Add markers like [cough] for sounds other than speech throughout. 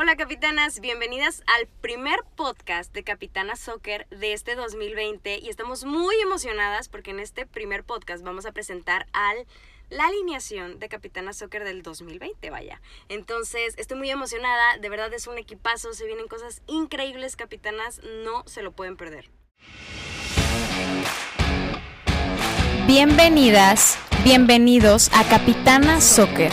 Hola capitanas, bienvenidas al primer podcast de Capitana Soccer de este 2020 y estamos muy emocionadas porque en este primer podcast vamos a presentar al la alineación de Capitana Soccer del 2020, vaya. Entonces, estoy muy emocionada, de verdad es un equipazo, se vienen cosas increíbles, capitanas, no se lo pueden perder. Bienvenidas, bienvenidos a Capitana Soccer.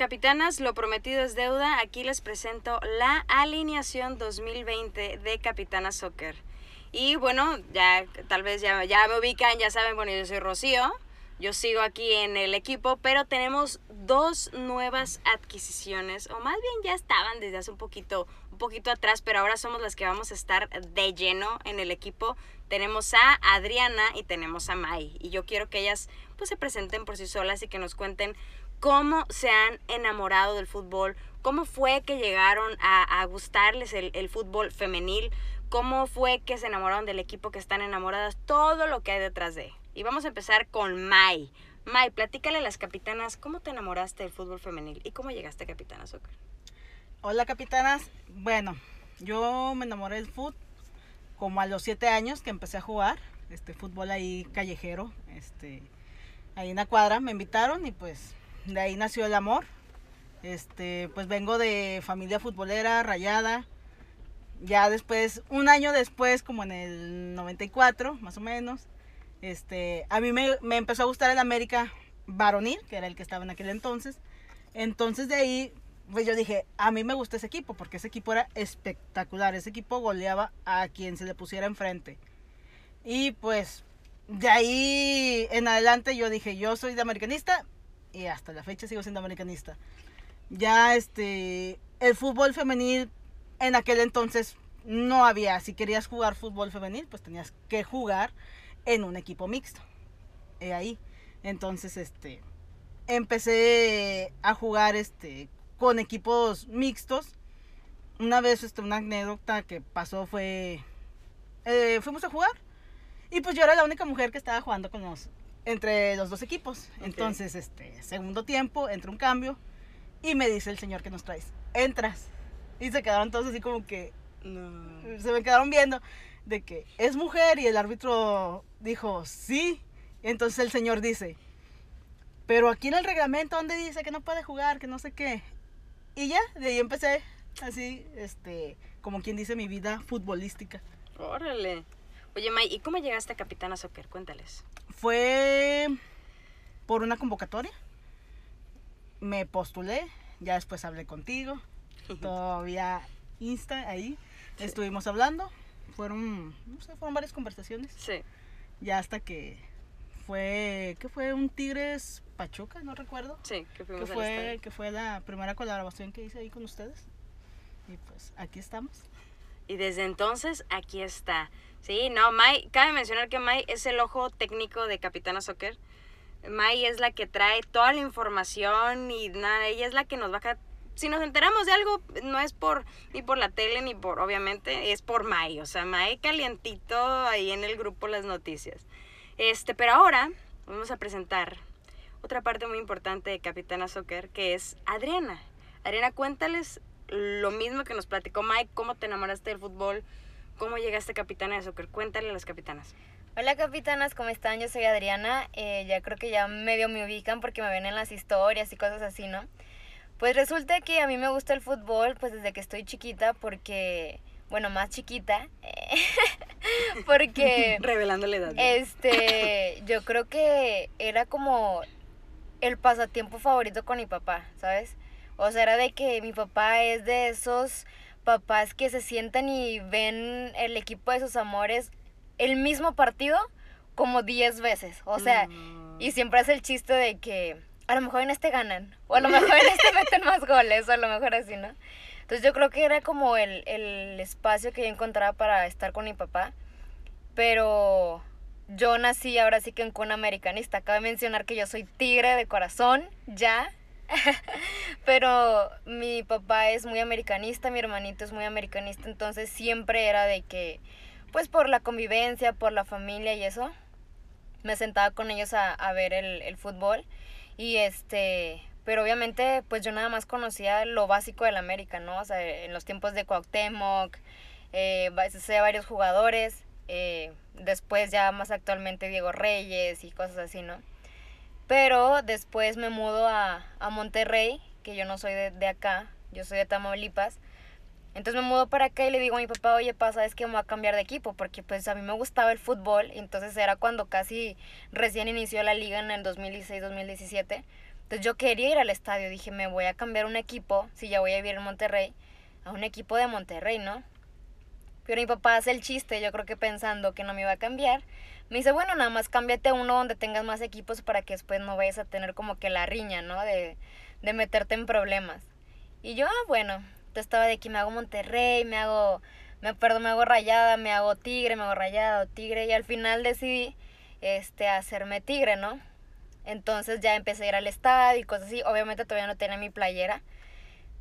Capitanas, lo prometido es deuda. Aquí les presento la alineación 2020 de Capitana Soccer. Y bueno, ya tal vez ya, ya me ubican, ya saben, bueno, yo soy Rocío. Yo sigo aquí en el equipo, pero tenemos dos nuevas adquisiciones, o más bien ya estaban desde hace un poquito, un poquito atrás, pero ahora somos las que vamos a estar de lleno en el equipo. Tenemos a Adriana y tenemos a Mai, y yo quiero que ellas pues se presenten por sí solas y que nos cuenten cómo se han enamorado del fútbol, cómo fue que llegaron a, gustarles el, el fútbol femenil, cómo fue que se enamoraron del equipo que están enamoradas, todo lo que hay detrás de. Y vamos a empezar con Mai. Mai, platícale a las capitanas cómo te enamoraste del fútbol femenil y cómo llegaste a Capitana Soccer. Hola capitanas, bueno, yo me enamoré del fútbol como a los siete años que empecé a jugar, este fútbol ahí callejero, este, ahí en la cuadra me invitaron y pues de ahí nació el amor. Este, pues vengo de familia futbolera, rayada. Ya después, un año después, como en el 94, más o menos, este, a mí me, empezó a gustar el América varonil, que era el que estaba en aquel entonces. Entonces de ahí, pues yo dije, a mí me gusta ese equipo, porque ese equipo era espectacular. Ese equipo goleaba a quien se le pusiera enfrente. Y pues de ahí en adelante yo dije, yo soy de americanista y hasta la fecha sigo siendo americanista. Ya este, el fútbol femenil en aquel entonces no había. Si querías jugar fútbol femenil, pues tenías que jugar en un equipo mixto. ahí. Entonces, este, empecé a jugar este, con equipos mixtos. Una vez, este, una anécdota que pasó fue, eh, fuimos a jugar y pues yo era la única mujer que estaba jugando con los, entre los dos equipos. Entonces, este, segundo tiempo, entra un cambio y me dice el señor que nos traes, entras. Y se quedaron todos así como que, se me quedaron viendo de que es mujer y el árbitro dijo sí. Entonces el señor dice, pero aquí en el reglamento donde dice que no puede jugar, que no sé qué. Y ya, de ahí empecé así, este, como quien dice, mi vida futbolística. Órale. Oye, May, ¿y cómo llegaste a Capitana Soccer? Cuéntales. Fue por una convocatoria. Me postulé, ya después hablé contigo. Todavía Insta ahí. Estuvimos hablando fueron, no sé, fueron varias conversaciones. Sí. Ya hasta que fue, ¿qué fue? Un Tigres Pachuca, no recuerdo. Sí, que que fue, que fue la primera colaboración que hice ahí con ustedes. Y pues aquí estamos. Y desde entonces aquí está. Sí, no, Mai, cabe mencionar que Mai es el ojo técnico de Capitana Soccer. Mai es la que trae toda la información y nada, ella es la que nos va a si nos enteramos de algo, no es por ni por la tele ni por, obviamente, es por May. O sea, May calientito ahí en el grupo las noticias. Este, pero ahora vamos a presentar otra parte muy importante de Capitana Soccer, que es Adriana. Adriana, cuéntales lo mismo que nos platicó Mike, cómo te enamoraste del fútbol, cómo llegaste Capitana de Soccer. Cuéntale a las capitanas. Hola capitanas, ¿cómo están? Yo soy Adriana. Eh, ya creo que ya medio me ubican porque me ven en las historias y cosas así, ¿no? Pues resulta que a mí me gusta el fútbol pues desde que estoy chiquita porque, bueno, más chiquita, [laughs] porque... [laughs] Revelando la edad. Este, [laughs] yo creo que era como el pasatiempo favorito con mi papá, ¿sabes? O sea, era de que mi papá es de esos papás que se sientan y ven el equipo de sus amores el mismo partido como 10 veces. O sea, y siempre hace el chiste de que a lo mejor en este ganan, o a lo mejor en este [laughs] meten más goles, o a lo mejor así, ¿no? Entonces yo creo que era como el, el espacio que yo encontraba para estar con mi papá, pero yo nací ahora sí que en cuna americanista. Cabe mencionar que yo soy tigre de corazón, ya. Pero mi papá es muy americanista, mi hermanito es muy americanista, entonces siempre era de que, pues por la convivencia, por la familia y eso, me sentaba con ellos a, a ver el, el fútbol. Y este, pero obviamente pues yo nada más conocía lo básico del América, ¿no? O sea, en los tiempos de Cuauhtémoc, eh, sé varios jugadores, eh, después ya más actualmente Diego Reyes y cosas así, ¿no? Pero después me mudo a, a Monterrey, que yo no soy de, de, acá, yo soy de Tamaulipas. Entonces me mudo para acá y le digo a mi papá, oye, pasa, es que me voy a cambiar de equipo, porque pues a mí me gustaba el fútbol, entonces era cuando casi recién inició la liga en el 2016-2017. Entonces yo quería ir al estadio, dije, me voy a cambiar un equipo, si ya voy a vivir en Monterrey, a un equipo de Monterrey, ¿no? Pero mi papá hace el chiste, yo creo que pensando que no me iba a cambiar. Me dice, bueno, nada más cámbiate uno donde tengas más equipos para que después no vayas a tener como que la riña, ¿no? De, de meterte en problemas. Y yo, ah, bueno, entonces estaba de que me hago Monterrey, me hago, me, perdón, me hago rayada, me hago tigre, me hago rayada o tigre. Y al final decidí este, hacerme tigre, ¿no? Entonces ya empecé a ir al estadio y cosas así. Obviamente todavía no tenía mi playera.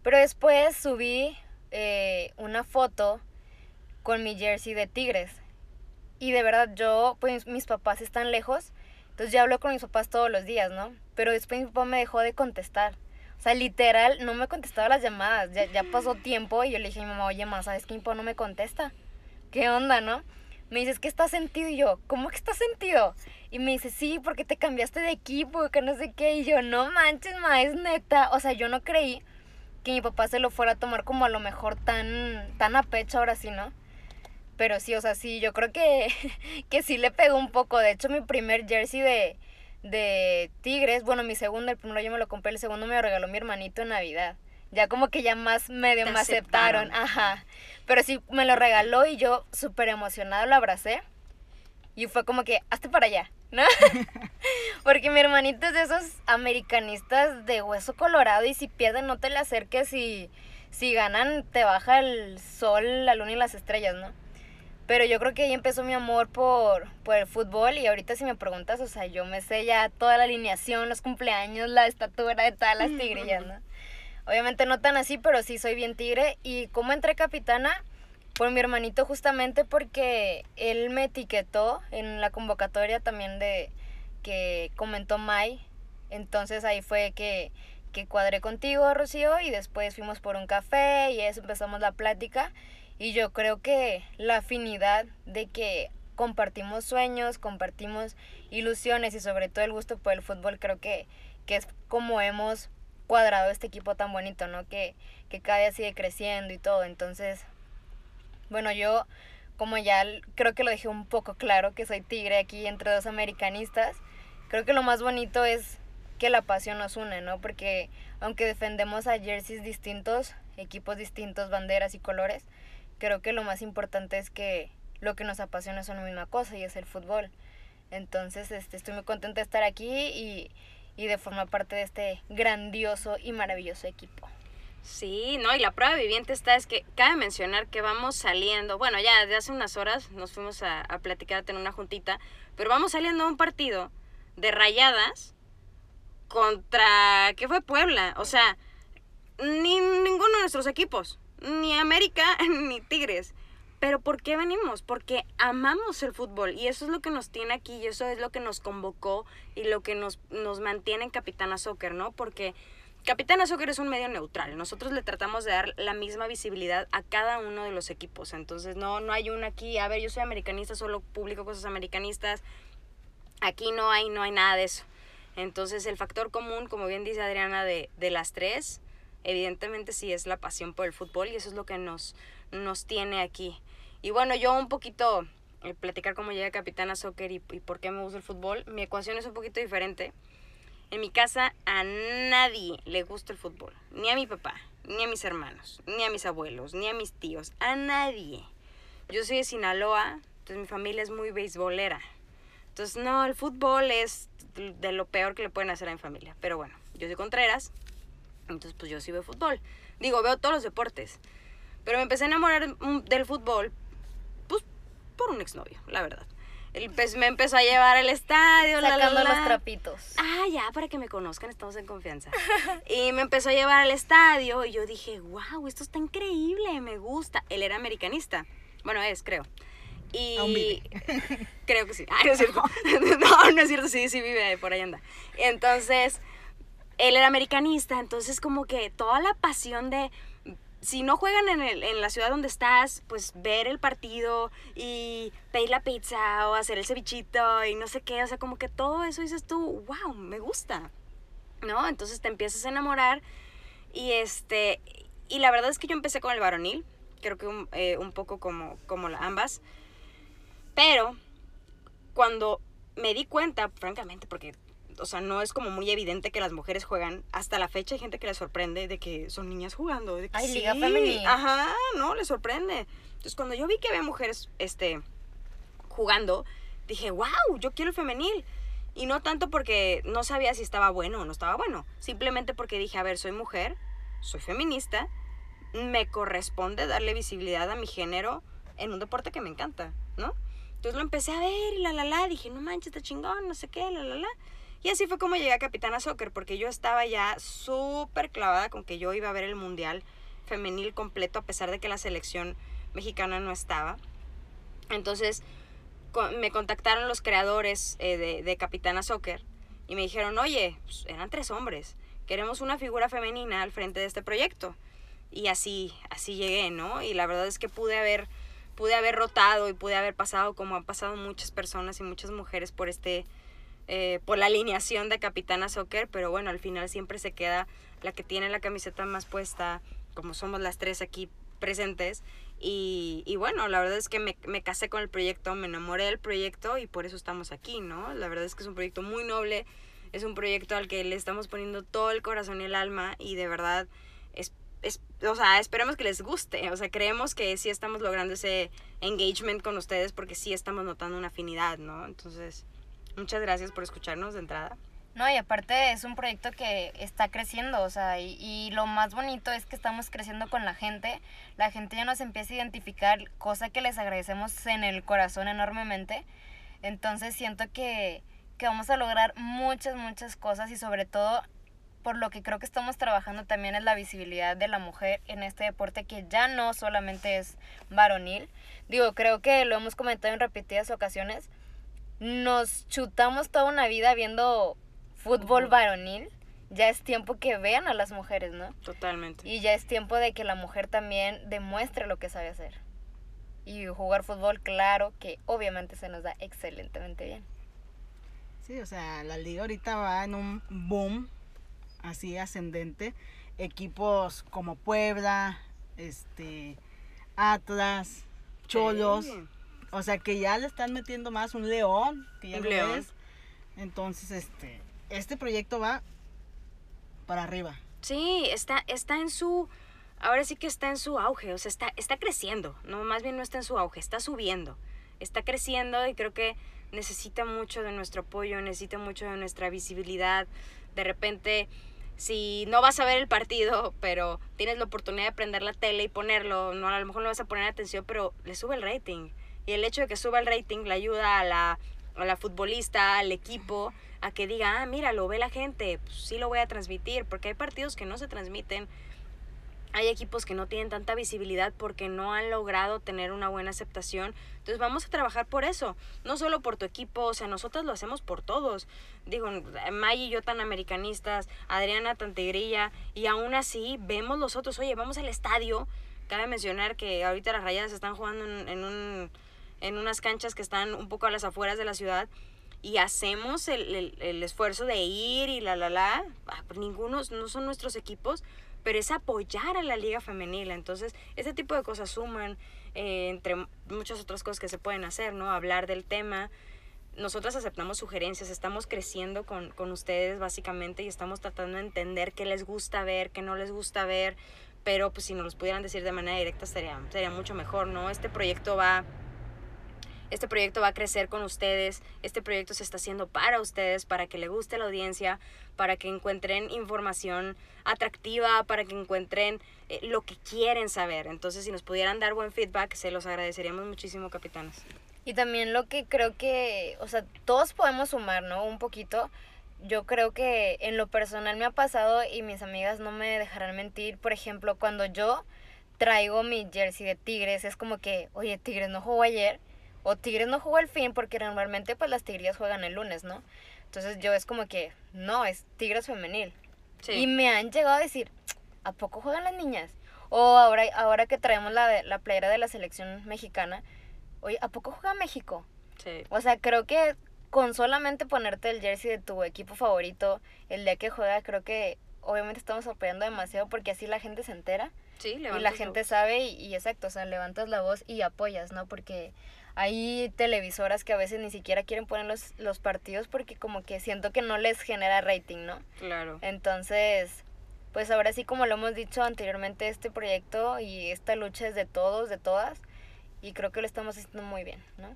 Pero después subí eh, una foto con mi jersey de Tigres. Y de verdad yo, pues mis papás están lejos, entonces ya hablo con mis papás todos los días, ¿no? Pero después mi papá me dejó de contestar. O sea, literal, no me contestaba las llamadas. Ya, ya pasó tiempo y yo le dije a mi mamá, oye, mamá, ¿sabes que mi papá no me contesta? ¿Qué onda, no? Me dice, es que está sentido. Y yo, ¿cómo que está sentido? Y me dice, sí, porque te cambiaste de equipo, que no sé qué. Y yo, no manches, ma, es neta. O sea, yo no creí que mi papá se lo fuera a tomar como a lo mejor tan, tan a pecho ahora sí, ¿no? Pero sí, o sea, sí, yo creo que, [laughs] que sí le pegó un poco. De hecho, mi primer jersey de, de Tigres, bueno, mi segundo, el primero yo me lo compré, el segundo me lo regaló mi hermanito en Navidad. Ya como que ya más medio me aceptaron. Ajá. Pero sí, me lo regaló y yo súper emocionada lo abracé. Y fue como que, hazte para allá, ¿no? [laughs] [laughs] Porque mi hermanito es de esos americanistas de hueso colorado y si pierden no te le acerques y si ganan te baja el sol, la luna y las estrellas, ¿no? Pero yo creo que ahí empezó mi amor por, por el fútbol y ahorita si me preguntas, o sea, yo me sé ya toda la alineación, los cumpleaños, la estatura de todas las tigrillas, ¿no? Obviamente no tan así, pero sí soy bien tigre. ¿Y cómo entré capitana? Por mi hermanito justamente porque él me etiquetó en la convocatoria también de que comentó Mai. Entonces ahí fue que, que cuadré contigo, Rocío, y después fuimos por un café y eso empezamos la plática. Y yo creo que la afinidad de que compartimos sueños, compartimos ilusiones y sobre todo el gusto por el fútbol, creo que, que es como hemos cuadrado este equipo tan bonito, ¿no? Que, que cada día sigue creciendo y todo. Entonces, bueno, yo como ya creo que lo dejé un poco claro, que soy tigre aquí entre dos americanistas, creo que lo más bonito es que la pasión nos une, ¿no? Porque aunque defendemos a jerseys distintos, equipos distintos, banderas y colores, creo que lo más importante es que lo que nos apasiona es una misma cosa y es el fútbol. Entonces, este, estoy muy contenta de estar aquí y, y de formar parte de este grandioso y maravilloso equipo. Sí, no, y la prueba viviente está es que cabe mencionar que vamos saliendo, bueno, ya de hace unas horas nos fuimos a, a platicar, a tener una juntita, pero vamos saliendo a un partido de rayadas contra, ¿qué fue Puebla? O sea, ni ninguno de nuestros equipos ni América [laughs] ni Tigres. Pero ¿por qué venimos? Porque amamos el fútbol y eso es lo que nos tiene aquí y eso es lo que nos convocó y lo que nos, nos mantiene en Capitana Soccer, ¿no? Porque Capitana Soccer es un medio neutral. Nosotros le tratamos de dar la misma visibilidad a cada uno de los equipos. Entonces no, no hay uno aquí, a ver, yo soy americanista, solo publico cosas americanistas. Aquí no hay, no hay nada de eso. Entonces el factor común, como bien dice Adriana, de, de las tres, evidentemente sí es la pasión por el fútbol y eso es lo que nos, nos tiene aquí. Y bueno, yo un poquito, eh, platicar cómo llegué a Capitana Soccer y, y por qué me gusta el fútbol, mi ecuación es un poquito diferente. En mi casa a nadie le gusta el fútbol, ni a mi papá, ni a mis hermanos, ni a mis abuelos, ni a mis tíos, a nadie. Yo soy de Sinaloa, entonces mi familia es muy beisbolera. Entonces, no, el fútbol es de lo peor que le pueden hacer a mi familia. Pero bueno, yo soy Contreras, entonces pues yo sí veo fútbol. Digo, veo todos los deportes. Pero me empecé a enamorar del fútbol, pues por un exnovio, la verdad. Él pues, me empezó a llevar al estadio, la, la, Sacando la. los trapitos. Ah, ya, para que me conozcan, estamos en confianza. [laughs] y me empezó a llevar al estadio y yo dije, wow, esto está increíble, me gusta. Él era americanista. Bueno, es, creo. Y Aún vive. [laughs] creo que sí. Ah, no es cierto. [laughs] no, no es cierto, sí, sí vive, por ahí anda. Entonces, él era americanista, entonces como que toda la pasión de si no juegan en, el- en la ciudad donde estás, pues ver el partido y pedir la pizza o hacer el cevichito y no sé qué, o sea, como que todo eso dices tú, wow, me gusta, ¿no? Entonces te empiezas a enamorar y este, y la verdad es que yo empecé con el varonil, creo que un, eh, un poco como, como ambas, pero cuando me di cuenta, francamente, porque, o sea, no es como muy evidente que las mujeres juegan. Hasta la fecha hay gente que les sorprende de que son niñas jugando. De que Ay, liga femenil. Ajá, no, les sorprende. Entonces, cuando yo vi que había mujeres, este, jugando, dije, wow, yo quiero el femenil. Y no tanto porque no sabía si estaba bueno o no estaba bueno. Simplemente porque dije, a ver, soy mujer, soy feminista, me corresponde darle visibilidad a mi género en un deporte que me encanta, ¿no? Entonces lo empecé a ver y la la la, dije, no manches, está chingón, no sé qué, la la la. Y así fue como llegué a Capitana Soccer, porque yo estaba ya súper clavada con que yo iba a ver el mundial femenil completo, a pesar de que la selección mexicana no estaba. Entonces me contactaron los creadores eh, de, de Capitana Soccer y me dijeron, oye, pues, eran tres hombres, queremos una figura femenina al frente de este proyecto. Y así, así llegué, ¿no? Y la verdad es que pude haber, pude haber rotado y pude haber pasado como han pasado muchas personas y muchas mujeres por este, eh, por la alineación de Capitana Soccer, pero bueno, al final siempre se queda la que tiene la camiseta más puesta, como somos las tres aquí presentes. Y, y bueno, la verdad es que me, me casé con el proyecto, me enamoré del proyecto y por eso estamos aquí, ¿no? La verdad es que es un proyecto muy noble, es un proyecto al que le estamos poniendo todo el corazón y el alma y de verdad es, es, o sea, esperemos que les guste, o sea, creemos que sí estamos logrando ese engagement con ustedes porque sí estamos notando una afinidad, ¿no? Entonces, muchas gracias por escucharnos de entrada. No, y aparte es un proyecto que está creciendo, o sea, y, y lo más bonito es que estamos creciendo con la gente. La gente ya nos empieza a identificar, cosa que les agradecemos en el corazón enormemente. Entonces siento que, que vamos a lograr muchas, muchas cosas y sobre todo por lo que creo que estamos trabajando también es la visibilidad de la mujer en este deporte que ya no solamente es varonil. Digo, creo que lo hemos comentado en repetidas ocasiones. Nos chutamos toda una vida viendo fútbol varonil. Ya es tiempo que vean a las mujeres, ¿no? Totalmente. Y ya es tiempo de que la mujer también demuestre lo que sabe hacer. Y jugar fútbol, claro que obviamente se nos da excelentemente bien. Sí, o sea, la liga ahorita va en un boom así ascendente. Equipos como Puebla, este, Atlas, Cholos, Sí. O sea que ya le están metiendo más un león, que ya Un lo león. ves. Entonces, este, este proyecto va para arriba. Sí, está, está en su. Ahora sí que está en su auge, o sea, está, está creciendo. No, más bien no está en su auge, está subiendo. Está creciendo y creo que necesita mucho de nuestro apoyo, necesita mucho de nuestra visibilidad. De repente, si no vas a ver el partido, pero tienes la oportunidad de prender la tele y ponerlo, no, a lo mejor no vas a poner atención, pero le sube el rating. Y el hecho de que suba el rating le ayuda a la, a la futbolista, al equipo, a que diga, ah, mira, lo ve la gente, pues sí lo voy a transmitir, porque hay partidos que no se transmiten, hay equipos que no tienen tanta visibilidad porque no han logrado tener una buena aceptación. Entonces vamos a trabajar por eso, no solo por tu equipo, o sea, nosotros lo hacemos por todos. Digo, May y yo tan americanistas, Adriana tan tigrilla, y aún así vemos los otros, oye, vamos al estadio. Cabe mencionar que ahorita las rayadas están jugando en, en un, en unas canchas que están un poco a las afueras de la ciudad y hacemos el, el- el esfuerzo de ir y la, la, la. Ah, pues Ninguno, no son nuestros equipos, pero es apoyar a la liga femenil. Entonces, ese tipo de cosas suman, eh, entre muchas otras cosas que se pueden hacer, ¿no? Hablar del tema. Nosotras aceptamos sugerencias, estamos creciendo con, con ustedes básicamente y estamos tratando de entender qué les gusta ver, qué no les gusta ver, pero pues si nos los pudieran decir de manera directa sería, sería mucho mejor, ¿no? Este proyecto va este proyecto va a crecer con ustedes, este proyecto se está haciendo para ustedes, para que le guste la audiencia, para que encuentren información atractiva, para que encuentren eh, lo que quieren saber. Entonces, si nos pudieran dar buen feedback, se los agradeceríamos muchísimo, capitanes. Y también lo que creo que, o sea, todos podemos sumar, ¿no? Un poquito. Yo creo que en lo personal me ha pasado y mis amigas no me dejarán mentir. Por ejemplo, cuando yo traigo mi jersey de Tigres, es como que, oye, Tigres no jugó ayer o Tigres no jugó el fin porque normalmente pues las Tigrillas juegan el lunes, ¿no? Entonces yo es como que, no, es Tigres femenil. Y me han llegado a decir, ¿a poco juegan las niñas? O ahora, ahora que traemos la, la playera de la selección mexicana, oye, ¿a poco juega México? Sí. O sea, creo que con solamente ponerte el jersey de tu equipo favorito el día que juega, creo que obviamente estamos apoyando demasiado porque así la gente se entera. Sí, y la gente sabe y, y exacto, o sea, levantas la voz y apoyas, ¿no? Porque hay televisoras que a veces ni siquiera quieren poner los, los partidos porque como que siento que no les genera rating, ¿no? Claro. Entonces, pues ahora sí, como lo hemos dicho anteriormente, este proyecto y esta lucha es de todos, de todas, y creo que lo estamos haciendo muy bien, ¿no?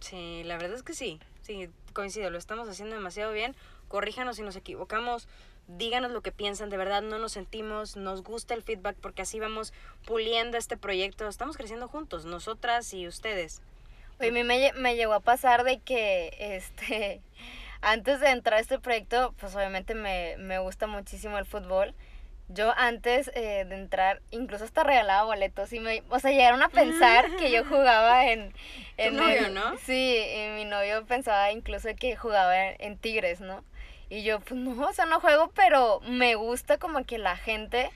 Sí, la verdad es que sí. Sí, coincido, lo estamos haciendo demasiado bien. Corríjanos si nos equivocamos. Díganos lo que piensan, de verdad no nos sentimos, nos gusta el feedback porque así vamos puliendo este proyecto. Estamos creciendo juntos, nosotras y ustedes. Oye, a mí me, me llegó a pasar de que, este, [laughs] antes de entrar a este proyecto, pues obviamente me, me gusta muchísimo el fútbol. Yo antes eh, de entrar, incluso hasta regalaba boletos y me, o sea, llegaron a pensar que yo [laughs] jugaba en... en novio, el- ¿no? Sí, y mi novio pensaba incluso que jugaba en, en Tigres, ¿no? Y yo, pues no, o sea, no juego, pero me gusta como que la gente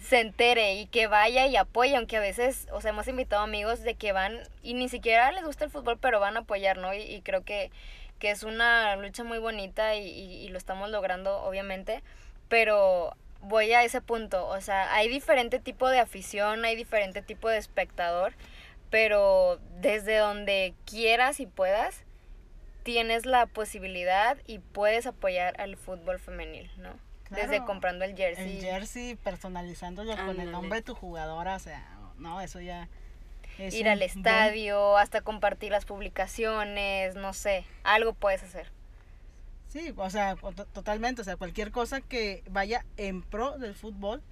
se entere y que vaya y apoye, aunque a veces, o sea, hemos invitado amigos de que van y ni siquiera les gusta el fútbol, pero van a apoyar, ¿no? Y, creo que, que es una lucha muy bonita y, y- y lo estamos logrando, obviamente, pero voy a ese punto, o sea, hay diferente tipo de afición, hay diferente tipo de espectador, pero desde donde quieras y puedas, tienes la posibilidad y puedes apoyar al fútbol femenil, ¿no? Desde Claro. comprando el jersey. El jersey, personalizándolo con el nombre de tu jugadora, o sea, no, eso ya es ir al buen- estadio, hasta compartir las publicaciones, no sé, algo puedes hacer. Sí, o sea, to- totalmente, o sea, cualquier cosa que vaya en pro del fútbol,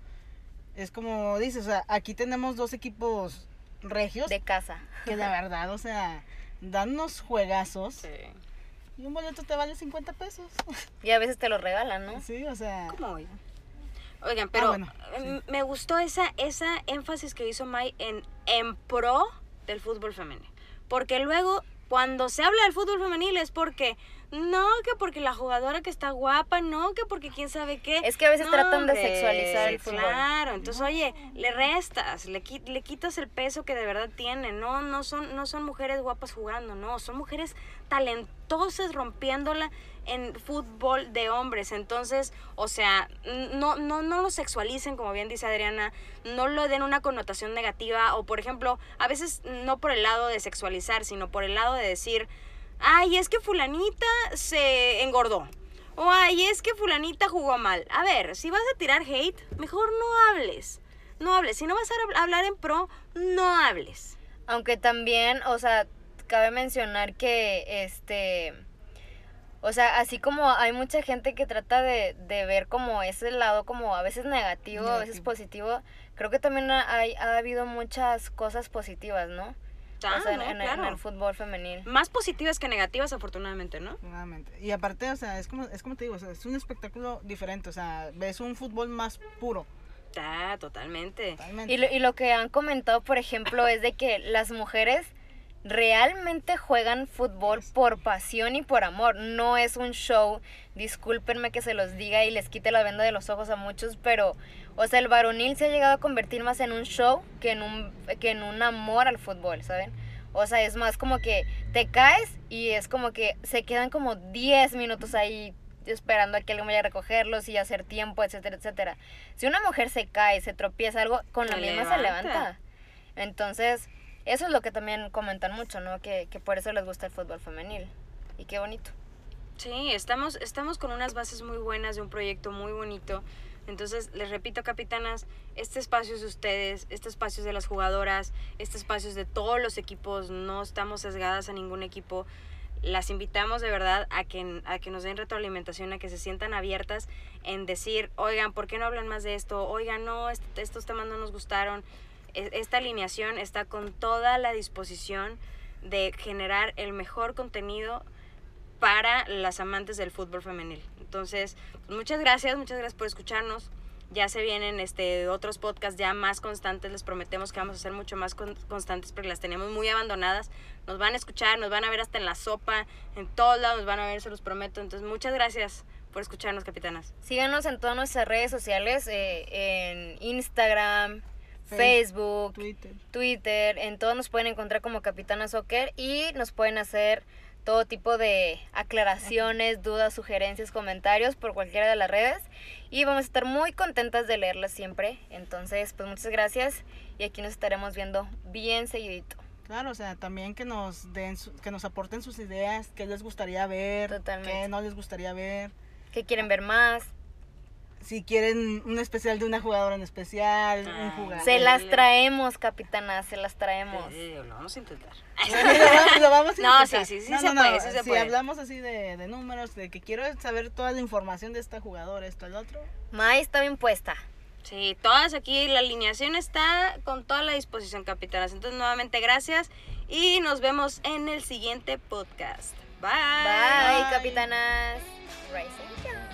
es como dices, o sea, aquí tenemos dos equipos regios De casa. que la [laughs] verdad, o sea, dan unos juegazos Sí. Y un boleto te vale 50 pesos. Y a veces te lo regalan, ¿no? Sí, o sea, ¿Cómo oigan? Oigan, pero bueno, mm, me gustó esa, esa énfasis que hizo Mai en, en pro del fútbol femenil. Porque luego, cuando se habla del fútbol femenil es porque, no, que porque la jugadora que está guapa, no, que porque quién sabe qué. Es que a veces No, tratan de sexualizar el fútbol. Claro, entonces, oye, le restas, le, le quitas el peso que de verdad tiene. No, no son, no son mujeres guapas jugando, no, son mujeres talentosas rompiéndola en fútbol de hombres. Entonces, o sea, no, no, no lo sexualicen, como bien dice Adriana, no lo den una connotación negativa, o por ejemplo, a veces no por el lado de sexualizar, sino por el lado de decir, ay, es que fulanita se engordó. O ay, es que fulanita jugó mal. A ver, si vas a tirar hate, mejor no hables. No hables. Si no vas a hab- hablar en pro, no hables. Aunque también, o sea, cabe mencionar que este o sea, así como hay mucha gente que trata de, de ver como ese lado como a veces negativo, a veces positivo, creo que también ha, hay- ha habido muchas cosas positivas, ¿no? Ah, o sea, en, no, en el- en claro. el fútbol femenil. Más positivas que negativas, afortunadamente, ¿no? nuevamente. Y aparte, o sea, es como, es como te digo, o sea, es un espectáculo diferente, o sea, ves un fútbol más puro, Ah, totalmente. totalmente. Y lo, y lo que han comentado, por ejemplo, es de que las mujeres realmente juegan fútbol por pasión y por amor. No es un show. Discúlpenme que se los diga y les quite la venda de los ojos a muchos, pero, o sea, el varonil se ha llegado a convertir más en un show que en un, que en un amor al fútbol, ¿saben? O sea, es más como que te caes y es como que se quedan como 10 minutos ahí esperando a que alguien vaya a recogerlos y hacer tiempo, etcétera, etcétera. Si una mujer se cae, se tropieza algo, con la misma se levanta. Entonces, eso es lo que también comentan mucho, ¿no? Que, que por eso les gusta el fútbol femenil. Y qué bonito. Sí, estamos, estamos con unas bases muy buenas de un proyecto muy bonito. Entonces, les repito, capitanas, este espacio es de ustedes, este espacio es de las jugadoras, este espacio es de todos los equipos, no estamos sesgadas a ningún equipo. Las invitamos de verdad a que, a que nos den retroalimentación, a que se sientan abiertas en decir, oigan, ¿por qué no hablan más de esto? Oigan, no, est- estos temas no nos gustaron. E- Esta alineación está con toda la disposición de generar el mejor contenido para las amantes del fútbol femenil. Entonces, muchas gracias, muchas gracias por escucharnos. Ya se vienen este, otros podcasts ya más constantes. Les prometemos que vamos a ser mucho más con- constantes porque las tenemos muy abandonadas. Nos van a escuchar, nos van a ver hasta en la sopa, en todos lados nos van a ver, se los prometo. Entonces, muchas gracias por escucharnos, capitanas. Síganos en todas nuestras redes sociales, eh, en Instagram, Facebook, Twitter. Twitter, en todos nos pueden encontrar como Capitana Soccer y nos pueden hacer todo tipo de aclaraciones, dudas, sugerencias, comentarios por cualquiera de las redes y vamos a estar muy contentas de leerlas siempre. Entonces, pues muchas gracias y aquí nos estaremos viendo bien seguidito. Claro, o sea, también que nos den, su- que nos aporten sus ideas, qué les gustaría ver, Totalmente. qué no les gustaría ver. ¿Qué quieren ver más? Si quieren un especial de una jugadora en especial, un jugador. Se las traemos, capitana, se las traemos. Eh, lo vamos a intentar. [laughs] Lo vamos a No, intentar. sí, sí, sí se puede, sí se si puede. hablamos así de, de números, de que quiero saber toda la información de esta jugadora, esto, el otro. May está bien puesta. Sí, todas aquí, la alineación está con toda la disposición, capitanas. Entonces, nuevamente, gracias y nos vemos en el siguiente podcast. Bye. Bye, Bye. capitanas. Rise